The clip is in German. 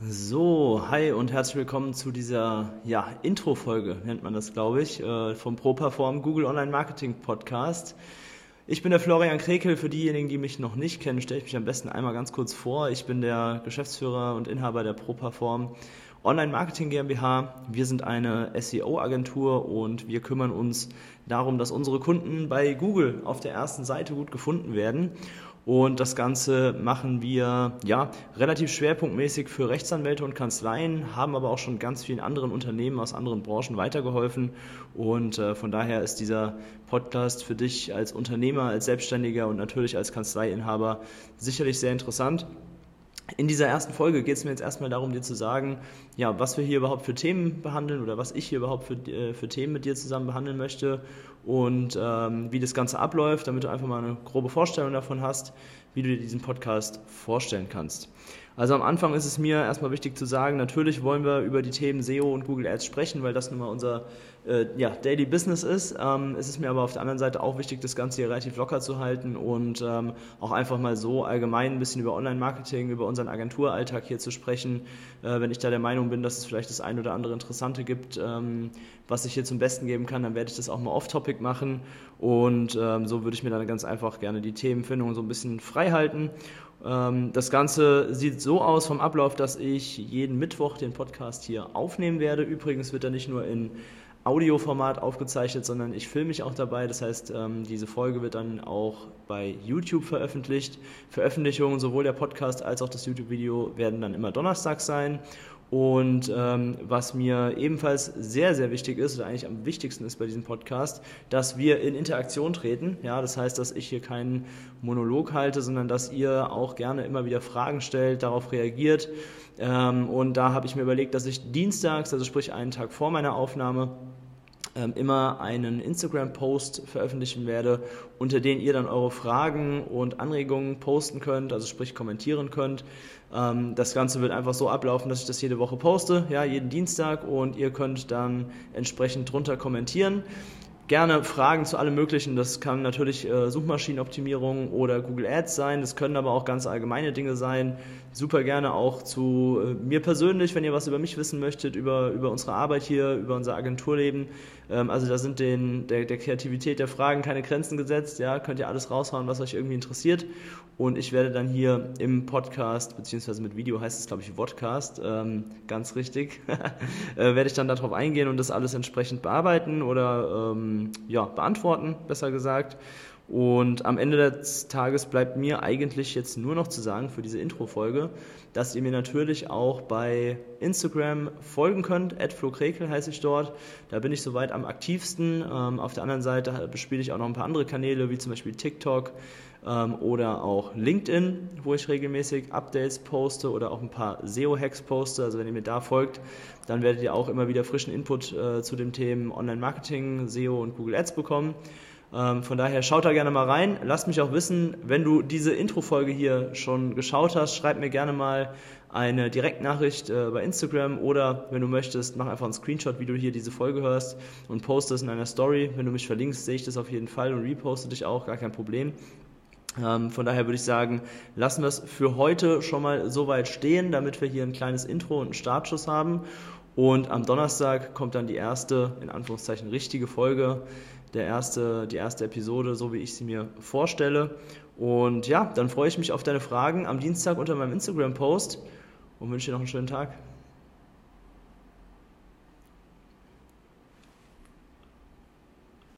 So, hi und herzlich willkommen zu dieser ja, Intro-Folge, nennt man das, glaube ich, äh, vom ProPerform Google Online Marketing Podcast. Ich bin der Florian Krekel. Für diejenigen, die mich noch nicht kennen, stelle ich mich am besten einmal ganz kurz vor. Ich bin der Geschäftsführer und Inhaber der ProPerform Online Marketing GmbH. Wir sind eine SEO-Agentur und wir kümmern uns darum, dass unsere Kunden bei Google auf der ersten Seite gut gefunden werden. Und das Ganze machen wir ja relativ schwerpunktmäßig für Rechtsanwälte und Kanzleien, haben aber auch schon ganz vielen anderen Unternehmen aus anderen Branchen weitergeholfen. Und äh, von daher ist dieser Podcast für dich als Unternehmer, als Selbstständiger und natürlich als Kanzleiinhaber sicherlich sehr interessant. In dieser ersten Folge geht es mir jetzt erstmal darum, dir zu sagen, ja, was wir hier überhaupt für Themen behandeln oder was ich hier überhaupt für, äh, für Themen mit dir zusammen behandeln möchte und ähm, wie das Ganze abläuft, damit du einfach mal eine grobe Vorstellung davon hast, wie du dir diesen Podcast vorstellen kannst. Also am Anfang ist es mir erstmal wichtig zu sagen, natürlich wollen wir über die Themen SEO und Google Ads sprechen, weil das nun mal unser äh, ja, Daily Business ist. Ähm, es ist mir aber auf der anderen Seite auch wichtig, das Ganze hier relativ locker zu halten und ähm, auch einfach mal so allgemein ein bisschen über Online-Marketing, über unseren Agenturalltag hier zu sprechen. Äh, wenn ich da der Meinung bin, dass es vielleicht das ein oder andere Interessante gibt, ähm, was ich hier zum Besten geben kann, dann werde ich das auch mal off-topic machen und ähm, so würde ich mir dann ganz einfach gerne die Themenfindung so ein bisschen frei halten. Ähm, das Ganze sieht so aus vom Ablauf, dass ich jeden Mittwoch den Podcast hier aufnehmen werde. Übrigens wird er nicht nur in Audioformat aufgezeichnet, sondern ich filme mich auch dabei. Das heißt, ähm, diese Folge wird dann auch bei YouTube veröffentlicht. Veröffentlichungen sowohl der Podcast als auch das YouTube-Video werden dann immer Donnerstag sein. Und ähm, was mir ebenfalls sehr, sehr wichtig ist, oder eigentlich am wichtigsten ist bei diesem Podcast, dass wir in Interaktion treten. Ja, das heißt, dass ich hier keinen Monolog halte, sondern dass ihr auch gerne immer wieder Fragen stellt, darauf reagiert. Ähm, und da habe ich mir überlegt, dass ich dienstags, also sprich einen Tag vor meiner Aufnahme, immer einen Instagram-Post veröffentlichen werde, unter den ihr dann eure Fragen und Anregungen posten könnt, also sprich kommentieren könnt. Ähm, das Ganze wird einfach so ablaufen, dass ich das jede Woche poste, ja, jeden Dienstag und ihr könnt dann entsprechend drunter kommentieren gerne Fragen zu allem Möglichen. Das kann natürlich äh, Suchmaschinenoptimierung oder Google Ads sein. Das können aber auch ganz allgemeine Dinge sein. Super gerne auch zu äh, mir persönlich, wenn ihr was über mich wissen möchtet, über, über unsere Arbeit hier, über unser Agenturleben. Ähm, also da sind den, der, der Kreativität der Fragen keine Grenzen gesetzt. Ja, könnt ihr alles raushauen, was euch irgendwie interessiert. Und ich werde dann hier im Podcast, beziehungsweise mit Video heißt es, glaube ich, Vodcast, ähm, ganz richtig, äh, werde ich dann darauf eingehen und das alles entsprechend bearbeiten oder ähm, ja, beantworten, besser gesagt. Und am Ende des Tages bleibt mir eigentlich jetzt nur noch zu sagen für diese Intro-Folge, dass ihr mir natürlich auch bei Instagram folgen könnt. @flokrekel heiße ich dort. Da bin ich soweit am aktivsten. Ähm, auf der anderen Seite bespiele ich auch noch ein paar andere Kanäle, wie zum Beispiel TikTok ähm, oder auch LinkedIn, wo ich regelmäßig Updates poste oder auch ein paar SEO-Hacks poste. Also wenn ihr mir da folgt, dann werdet ihr auch immer wieder frischen Input äh, zu den Themen Online-Marketing, SEO und Google Ads bekommen. Ähm, von daher schaut da gerne mal rein. Lasst mich auch wissen, wenn du diese Intro-Folge hier schon geschaut hast, schreib mir gerne mal eine Direktnachricht äh, bei Instagram oder wenn du möchtest, mach einfach einen Screenshot, wie du hier diese Folge hörst und poste es in einer Story. Wenn du mich verlinkst, sehe ich das auf jeden Fall und reposte dich auch, gar kein Problem. Ähm, von daher würde ich sagen, lassen wir es für heute schon mal so weit stehen, damit wir hier ein kleines Intro und einen Startschuss haben. Und am Donnerstag kommt dann die erste, in Anführungszeichen, richtige Folge der erste, die erste Episode, so wie ich sie mir vorstelle. Und ja, dann freue ich mich auf deine Fragen am Dienstag unter meinem Instagram-Post und wünsche dir noch einen schönen Tag.